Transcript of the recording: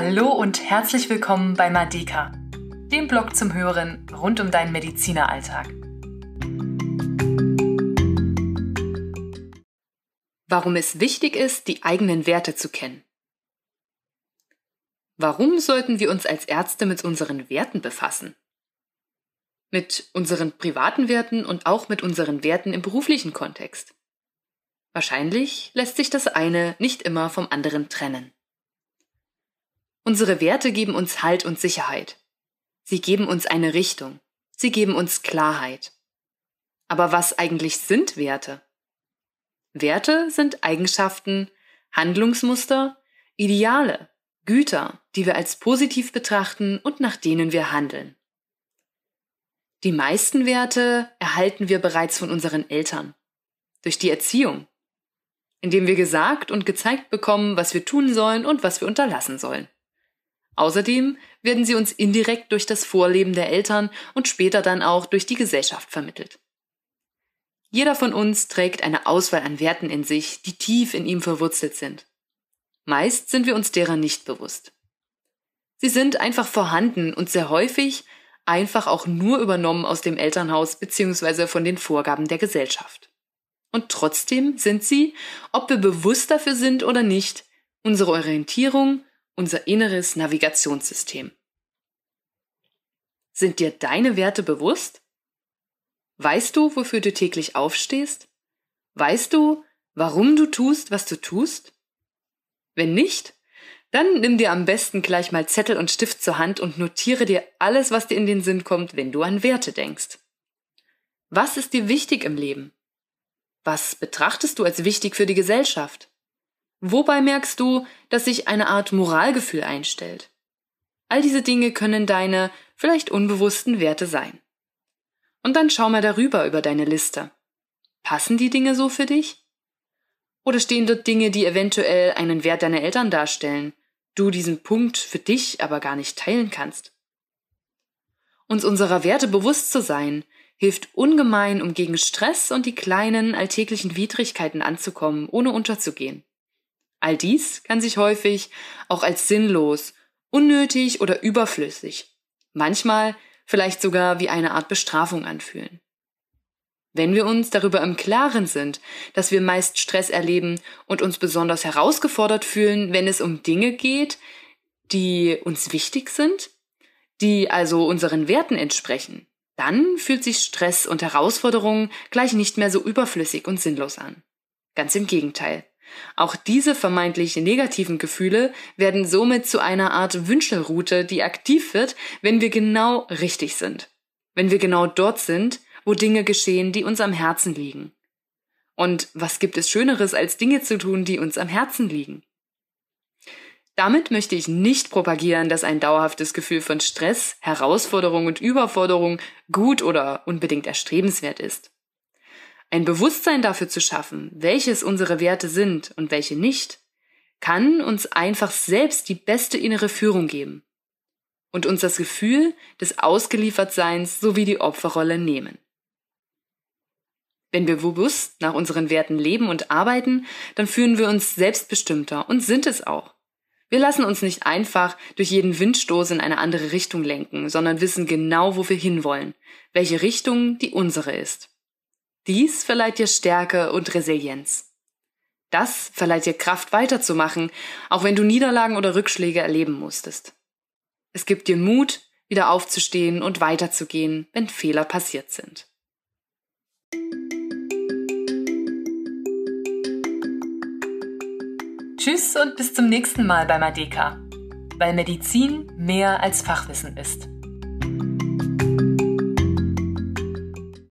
Hallo und herzlich willkommen bei Madeka, dem Blog zum Hören rund um deinen Medizineralltag. Warum es wichtig ist, die eigenen Werte zu kennen. Warum sollten wir uns als Ärzte mit unseren Werten befassen? Mit unseren privaten Werten und auch mit unseren Werten im beruflichen Kontext. Wahrscheinlich lässt sich das eine nicht immer vom anderen trennen. Unsere Werte geben uns Halt und Sicherheit. Sie geben uns eine Richtung. Sie geben uns Klarheit. Aber was eigentlich sind Werte? Werte sind Eigenschaften, Handlungsmuster, Ideale, Güter, die wir als positiv betrachten und nach denen wir handeln. Die meisten Werte erhalten wir bereits von unseren Eltern, durch die Erziehung, indem wir gesagt und gezeigt bekommen, was wir tun sollen und was wir unterlassen sollen. Außerdem werden sie uns indirekt durch das Vorleben der Eltern und später dann auch durch die Gesellschaft vermittelt. Jeder von uns trägt eine Auswahl an Werten in sich, die tief in ihm verwurzelt sind. Meist sind wir uns derer nicht bewusst. Sie sind einfach vorhanden und sehr häufig einfach auch nur übernommen aus dem Elternhaus bzw. von den Vorgaben der Gesellschaft. Und trotzdem sind sie, ob wir bewusst dafür sind oder nicht, unsere Orientierung unser inneres Navigationssystem. Sind dir deine Werte bewusst? Weißt du, wofür du täglich aufstehst? Weißt du, warum du tust, was du tust? Wenn nicht, dann nimm dir am besten gleich mal Zettel und Stift zur Hand und notiere dir alles, was dir in den Sinn kommt, wenn du an Werte denkst. Was ist dir wichtig im Leben? Was betrachtest du als wichtig für die Gesellschaft? Wobei merkst du, dass sich eine Art Moralgefühl einstellt? All diese Dinge können deine vielleicht unbewussten Werte sein. Und dann schau mal darüber über deine Liste. Passen die Dinge so für dich? Oder stehen dort Dinge, die eventuell einen Wert deiner Eltern darstellen, du diesen Punkt für dich aber gar nicht teilen kannst? Uns unserer Werte bewusst zu sein, hilft ungemein, um gegen Stress und die kleinen alltäglichen Widrigkeiten anzukommen, ohne unterzugehen. All dies kann sich häufig auch als sinnlos, unnötig oder überflüssig, manchmal vielleicht sogar wie eine Art Bestrafung anfühlen. Wenn wir uns darüber im Klaren sind, dass wir meist Stress erleben und uns besonders herausgefordert fühlen, wenn es um Dinge geht, die uns wichtig sind, die also unseren Werten entsprechen, dann fühlt sich Stress und Herausforderungen gleich nicht mehr so überflüssig und sinnlos an. Ganz im Gegenteil. Auch diese vermeintlich negativen Gefühle werden somit zu einer Art Wünschelroute, die aktiv wird, wenn wir genau richtig sind. Wenn wir genau dort sind, wo Dinge geschehen, die uns am Herzen liegen. Und was gibt es Schöneres, als Dinge zu tun, die uns am Herzen liegen? Damit möchte ich nicht propagieren, dass ein dauerhaftes Gefühl von Stress, Herausforderung und Überforderung gut oder unbedingt erstrebenswert ist. Ein Bewusstsein dafür zu schaffen, welches unsere Werte sind und welche nicht, kann uns einfach selbst die beste innere Führung geben und uns das Gefühl des Ausgeliefertseins sowie die Opferrolle nehmen. Wenn wir bewusst nach unseren Werten leben und arbeiten, dann fühlen wir uns selbstbestimmter und sind es auch. Wir lassen uns nicht einfach durch jeden Windstoß in eine andere Richtung lenken, sondern wissen genau, wo wir hinwollen, welche Richtung die unsere ist. Dies verleiht dir Stärke und Resilienz. Das verleiht dir Kraft weiterzumachen, auch wenn du Niederlagen oder Rückschläge erleben musstest. Es gibt dir Mut, wieder aufzustehen und weiterzugehen, wenn Fehler passiert sind. Tschüss und bis zum nächsten Mal bei Madeka, weil Medizin mehr als Fachwissen ist.